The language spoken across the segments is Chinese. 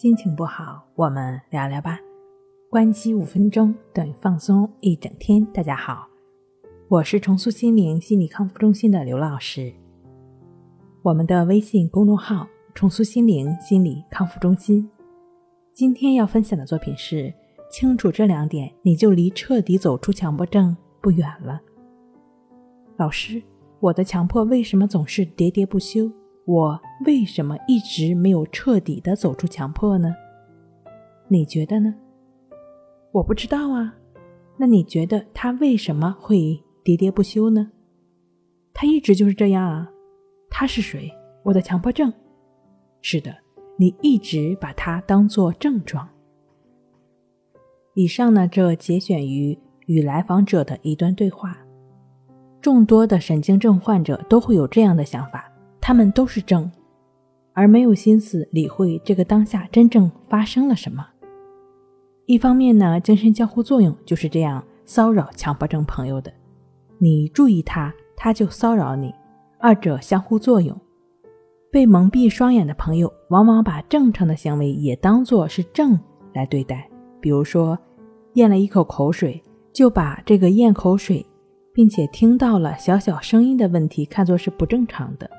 心情不好，我们聊聊吧。关机五分钟等于放松一整天。大家好，我是重塑心灵心理康复中心的刘老师。我们的微信公众号“重塑心灵心理康复中心”。今天要分享的作品是：清楚这两点，你就离彻底走出强迫症不远了。老师，我的强迫为什么总是喋喋不休？我为什么一直没有彻底的走出强迫呢？你觉得呢？我不知道啊。那你觉得他为什么会喋喋不休呢？他一直就是这样啊。他是谁？我的强迫症。是的，你一直把它当做症状。以上呢，这节选于与来访者的一段对话。众多的神经症患者都会有这样的想法。他们都是正，而没有心思理会这个当下真正发生了什么。一方面呢，精神交互作用就是这样骚扰强迫症朋友的，你注意他，他就骚扰你，二者相互作用。被蒙蔽双眼的朋友，往往把正常的行为也当作是正来对待，比如说咽了一口口水，就把这个咽口水并且听到了小小声音的问题看作是不正常的。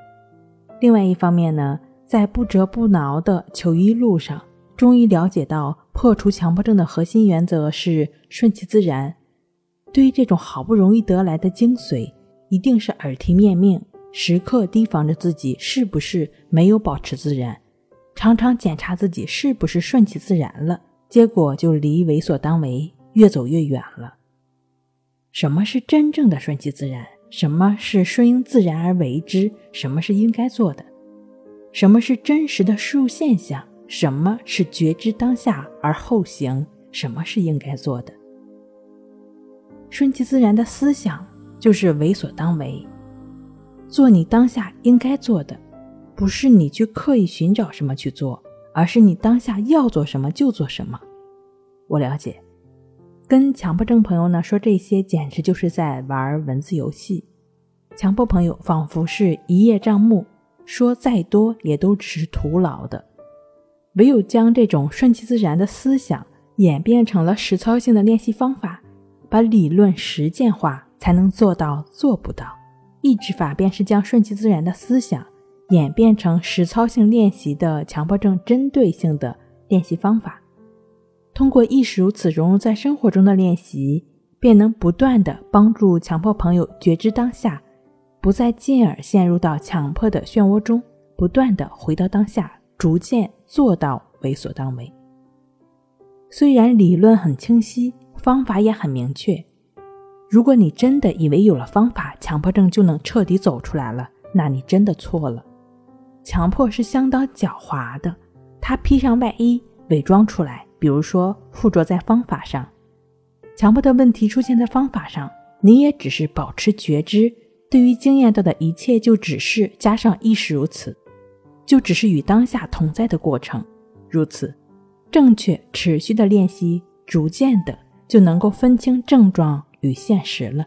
另外一方面呢，在不折不挠的求医路上，终于了解到破除强迫症的核心原则是顺其自然。对于这种好不容易得来的精髓，一定是耳提面命，时刻提防着自己是不是没有保持自然，常常检查自己是不是顺其自然了，结果就离为所当为越走越远了。什么是真正的顺其自然？什么是顺应自然而为之？什么是应该做的？什么是真实的事物现象？什么是觉知当下而后行？什么是应该做的？顺其自然的思想就是为所当为，做你当下应该做的，不是你去刻意寻找什么去做，而是你当下要做什么就做什么。我了解。跟强迫症朋友呢说这些，简直就是在玩文字游戏。强迫朋友仿佛是一叶障目，说再多也都只是徒劳的。唯有将这种顺其自然的思想演变成了实操性的练习方法，把理论实践化，才能做到做不到。抑制法便是将顺其自然的思想演变成实操性练习的强迫症针对性的练习方法。通过意识如此融入在生活中的练习，便能不断的帮助强迫朋友觉知当下，不再进而陷入到强迫的漩涡中，不断的回到当下，逐渐做到为所当为。虽然理论很清晰，方法也很明确，如果你真的以为有了方法，强迫症就能彻底走出来了，那你真的错了。强迫是相当狡猾的，它披上外衣，伪装出来。比如说，附着在方法上，强迫的问题出现在方法上，你也只是保持觉知，对于经验到的一切就只是加上亦是如此，就只是与当下同在的过程。如此，正确持续的练习，逐渐的就能够分清症状与现实了。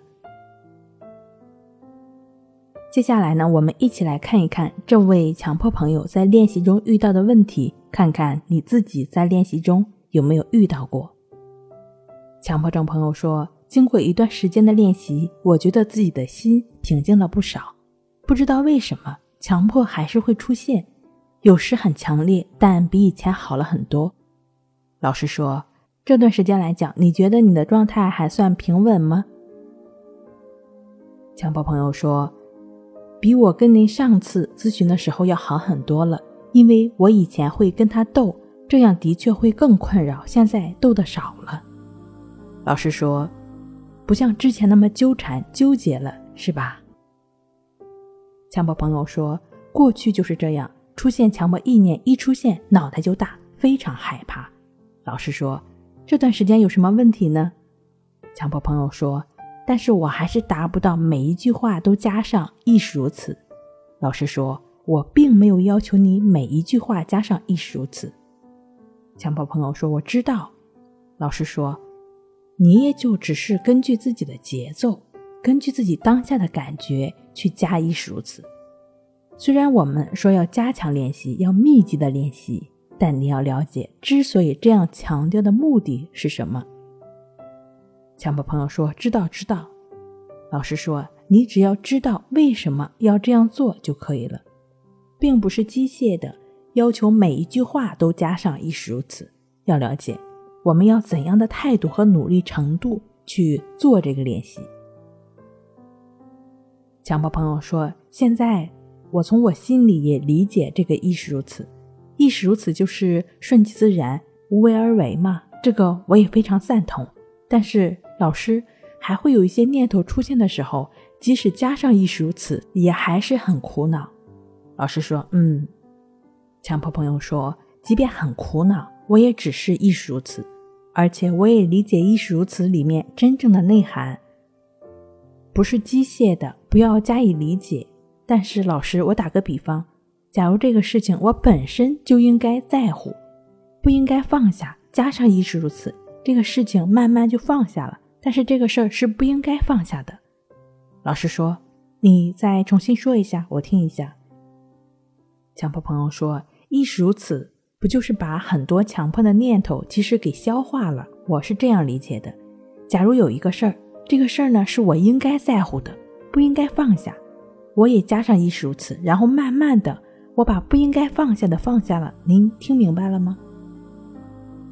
接下来呢，我们一起来看一看这位强迫朋友在练习中遇到的问题，看看你自己在练习中。有没有遇到过？强迫症朋友说，经过一段时间的练习，我觉得自己的心平静了不少。不知道为什么，强迫还是会出现，有时很强烈，但比以前好了很多。老师说，这段时间来讲，你觉得你的状态还算平稳吗？强迫朋友说，比我跟您上次咨询的时候要好很多了，因为我以前会跟他斗。这样的确会更困扰，现在斗得少了。老师说，不像之前那么纠缠纠结了，是吧？强迫朋友说，过去就是这样，出现强迫意念一出现，脑袋就大，非常害怕。老师说，这段时间有什么问题呢？强迫朋友说，但是我还是达不到每一句话都加上亦是如此。老师说，我并没有要求你每一句话加上亦是如此。强迫朋友说：“我知道。”老师说：“你也就只是根据自己的节奏，根据自己当下的感觉去加亦是如此。虽然我们说要加强练习，要密集的练习，但你要了解，之所以这样强调的目的是什么。强迫朋友说：“知道，知道。”老师说：“你只要知道为什么要这样做就可以了，并不是机械的要求每一句话都加上‘亦是如此’。要了解，我们要怎样的态度和努力程度去做这个练习。”强迫朋友说：“现在我从我心里也理解这个‘亦是如此’。”亦是如此，就是顺其自然、无为而为嘛。这个我也非常赞同。但是老师还会有一些念头出现的时候，即使加上亦是如此，也还是很苦恼。老师说：“嗯。”强迫朋友说：“即便很苦恼，我也只是亦是如此，而且我也理解亦是如此里面真正的内涵，不是机械的，不要加以理解。但是老师，我打个比方。”假如这个事情我本身就应该在乎，不应该放下，加上亦是如此，这个事情慢慢就放下了。但是这个事儿是不应该放下的。老师说：“你再重新说一下，我听一下。”强迫朋友说：“亦是如此，不就是把很多强迫的念头其实给消化了？我是这样理解的。假如有一个事儿，这个事儿呢是我应该在乎的，不应该放下，我也加上亦是如此，然后慢慢的。”我把不应该放下的放下了，您听明白了吗？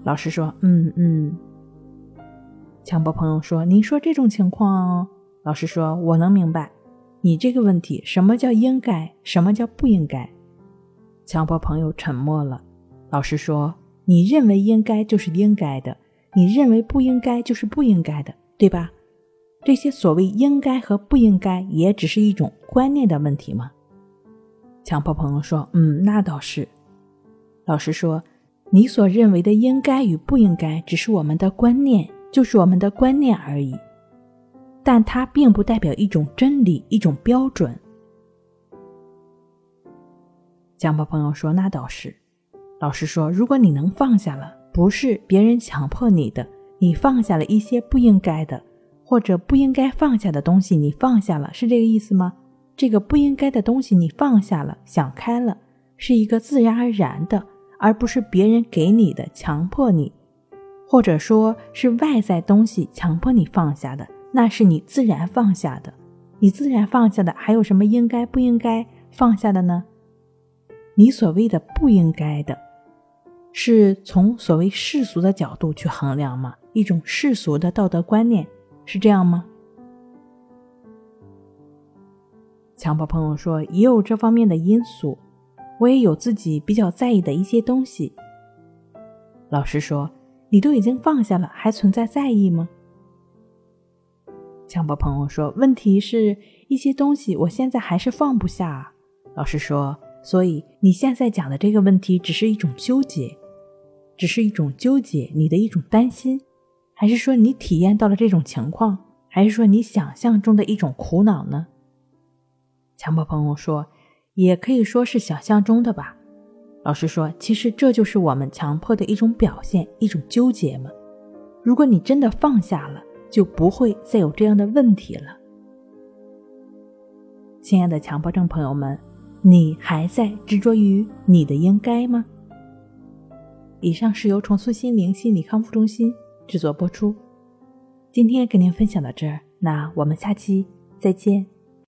老师说：“嗯嗯。”强迫朋友说：“您说这种情况，老师说我能明白。你这个问题，什么叫应该，什么叫不应该？”强迫朋友沉默了。老师说：“你认为应该就是应该的，你认为不应该就是不应该的，对吧？这些所谓应该和不应该，也只是一种观念的问题吗？”强迫朋友说：“嗯，那倒是。”老师说：“你所认为的应该与不应该，只是我们的观念，就是我们的观念而已，但它并不代表一种真理、一种标准。”强迫朋友说：“那倒是。”老师说：“如果你能放下了，不是别人强迫你的，你放下了一些不应该的，或者不应该放下的东西，你放下了，是这个意思吗？”这个不应该的东西，你放下了，想开了，是一个自然而然的，而不是别人给你的，强迫你，或者说是外在东西强迫你放下的，那是你自然放下的。你自然放下的，还有什么应该不应该放下的呢？你所谓的不应该的，是从所谓世俗的角度去衡量吗？一种世俗的道德观念是这样吗？强迫朋友说：“也有这方面的因素，我也有自己比较在意的一些东西。”老师说：“你都已经放下了，还存在在意吗？”强迫朋友说：“问题是一些东西，我现在还是放不下。”老师说：“所以你现在讲的这个问题，只是一种纠结，只是一种纠结，你的一种担心，还是说你体验到了这种情况，还是说你想象中的一种苦恼呢？”强迫朋友说：“也可以说是想象中的吧。”老师说：“其实这就是我们强迫的一种表现，一种纠结嘛。如果你真的放下了，就不会再有这样的问题了。”亲爱的强迫症朋友们，你还在执着于你的应该吗？以上是由重塑心灵心理康复中心制作播出。今天跟您分享到这儿，那我们下期再见。